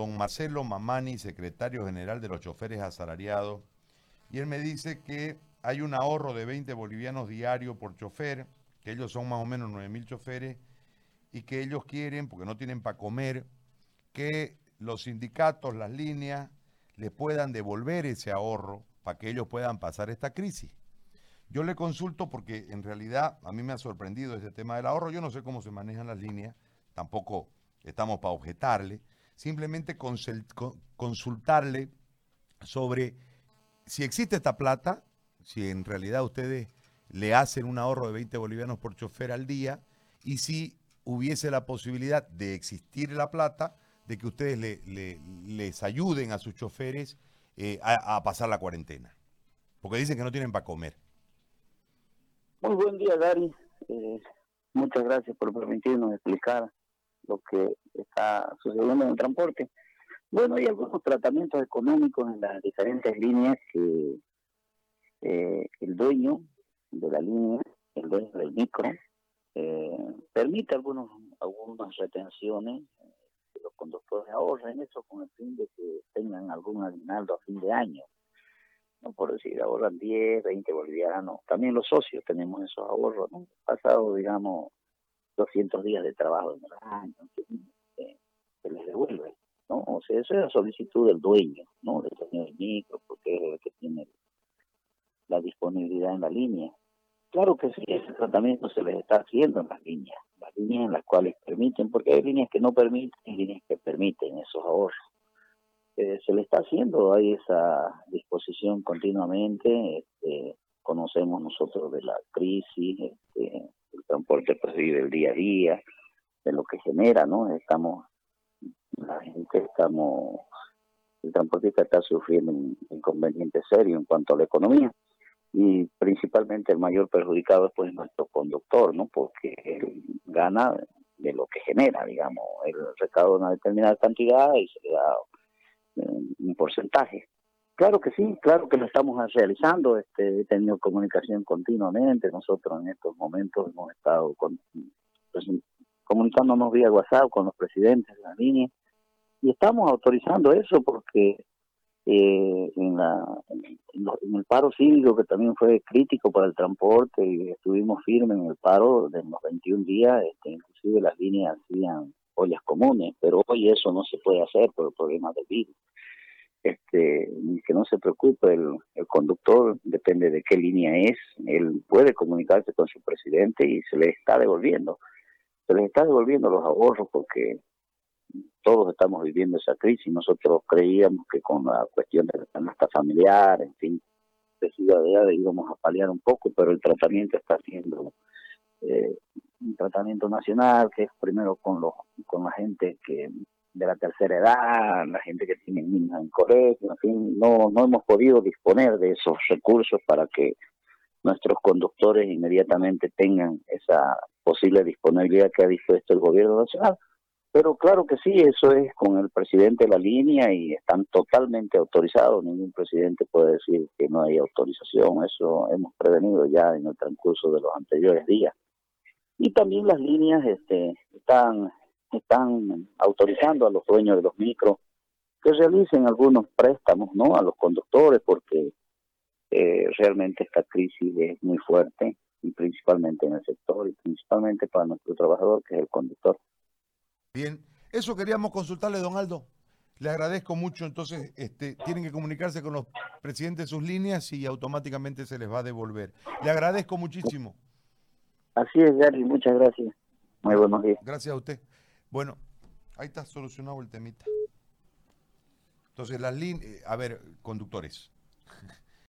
don Marcelo Mamani, secretario general de los choferes asalariados, y él me dice que hay un ahorro de 20 bolivianos diarios por chofer, que ellos son más o menos 9 mil choferes, y que ellos quieren, porque no tienen para comer, que los sindicatos, las líneas, le puedan devolver ese ahorro para que ellos puedan pasar esta crisis. Yo le consulto porque en realidad a mí me ha sorprendido ese tema del ahorro. Yo no sé cómo se manejan las líneas, tampoco estamos para objetarle. Simplemente consultarle sobre si existe esta plata, si en realidad ustedes le hacen un ahorro de 20 bolivianos por chofer al día y si hubiese la posibilidad de existir la plata, de que ustedes le, les ayuden a sus choferes eh, a, pasar la cuarentena. Porque dicen que no tienen para comer. Muy buen día, Gary. Eh, muchas gracias por permitirnos explicar lo que está sucediendo en el transporte. Bueno, hay algunos tratamientos económicos en las diferentes líneas que eh, el dueño de la línea, el dueño del micro, permite algunos algunas retenciones los conductores ahorren eso con el fin de que tengan algún aguinaldo a fin de año. No por decir, ahorran 10, 20 bolivianos. También los socios tenemos esos ahorros, ¿no? Pasado, digamos, 200 días de trabajo en el año, eh, se les devuelve, ¿no? O sea, eso es la solicitud del dueño, ¿no? Del dueño del micro, porque es el que tiene la disponibilidad en la línea. Claro que sí, ese tratamiento se les está haciendo en las líneas, las líneas en las cuales permiten, porque hay líneas que no permiten y líneas que permiten esos ahorros. Eh, se le está haciendo, hay esa disposición continuamente, este, conocemos nosotros de la crisis, este, pues vive el día a día, de lo que genera, ¿no? Estamos, la gente estamos, el transportista está sufriendo un inconveniente serio en cuanto a la economía y principalmente el mayor perjudicado es pues nuestro conductor, ¿no? Porque él gana de lo que genera, digamos, él recauda una determinada cantidad y se le da eh, un porcentaje. Claro que sí, claro que lo estamos realizando, este, he tenido comunicación continuamente, nosotros en estos momentos hemos estado con, pues, comunicándonos vía WhatsApp con los presidentes de la línea y estamos autorizando eso porque eh, en, la, en, el paro cívico que también fue crítico para el transporte y estuvimos firmes en el paro de los 21 días, este, inclusive las líneas hacían ollas comunes, pero hoy eso no se puede hacer por el problema del virus. Este, que no se preocupe, el, el conductor depende de qué línea es, él puede comunicarse con su presidente y se le está devolviendo, se le está devolviendo los ahorros porque todos estamos viviendo esa crisis. Nosotros creíamos que con la cuestión de la canasta familiar, en fin, de ciudadanía íbamos a paliar un poco, pero el tratamiento está siendo eh, un tratamiento nacional, que es primero con los con la gente que de la tercera edad, la gente que tiene niños en colegio, en fin, no, no hemos podido disponer de esos recursos para que nuestros conductores inmediatamente tengan esa posible disponibilidad que ha dispuesto el gobierno nacional. Pero claro que sí, eso es con el presidente de la línea y están totalmente autorizados. Ningún presidente puede decir que no hay autorización. Eso hemos prevenido ya en el transcurso de los anteriores días. Y también las líneas este, están, están autorizando a los dueños de los micros que realicen algunos préstamos no a los conductores porque eh, realmente esta crisis es muy fuerte y principalmente en el sector y principalmente para nuestro trabajador que es el conductor. Bien, eso queríamos consultarle, don Aldo. Le agradezco mucho, entonces este, tienen que comunicarse con los presidentes de sus líneas y automáticamente se les va a devolver. Le agradezco muchísimo. Así es, Gary, muchas gracias. Muy buenos días. Gracias a usted. Bueno, ahí está solucionado el temita. Entonces, las líneas, a ver, conductores.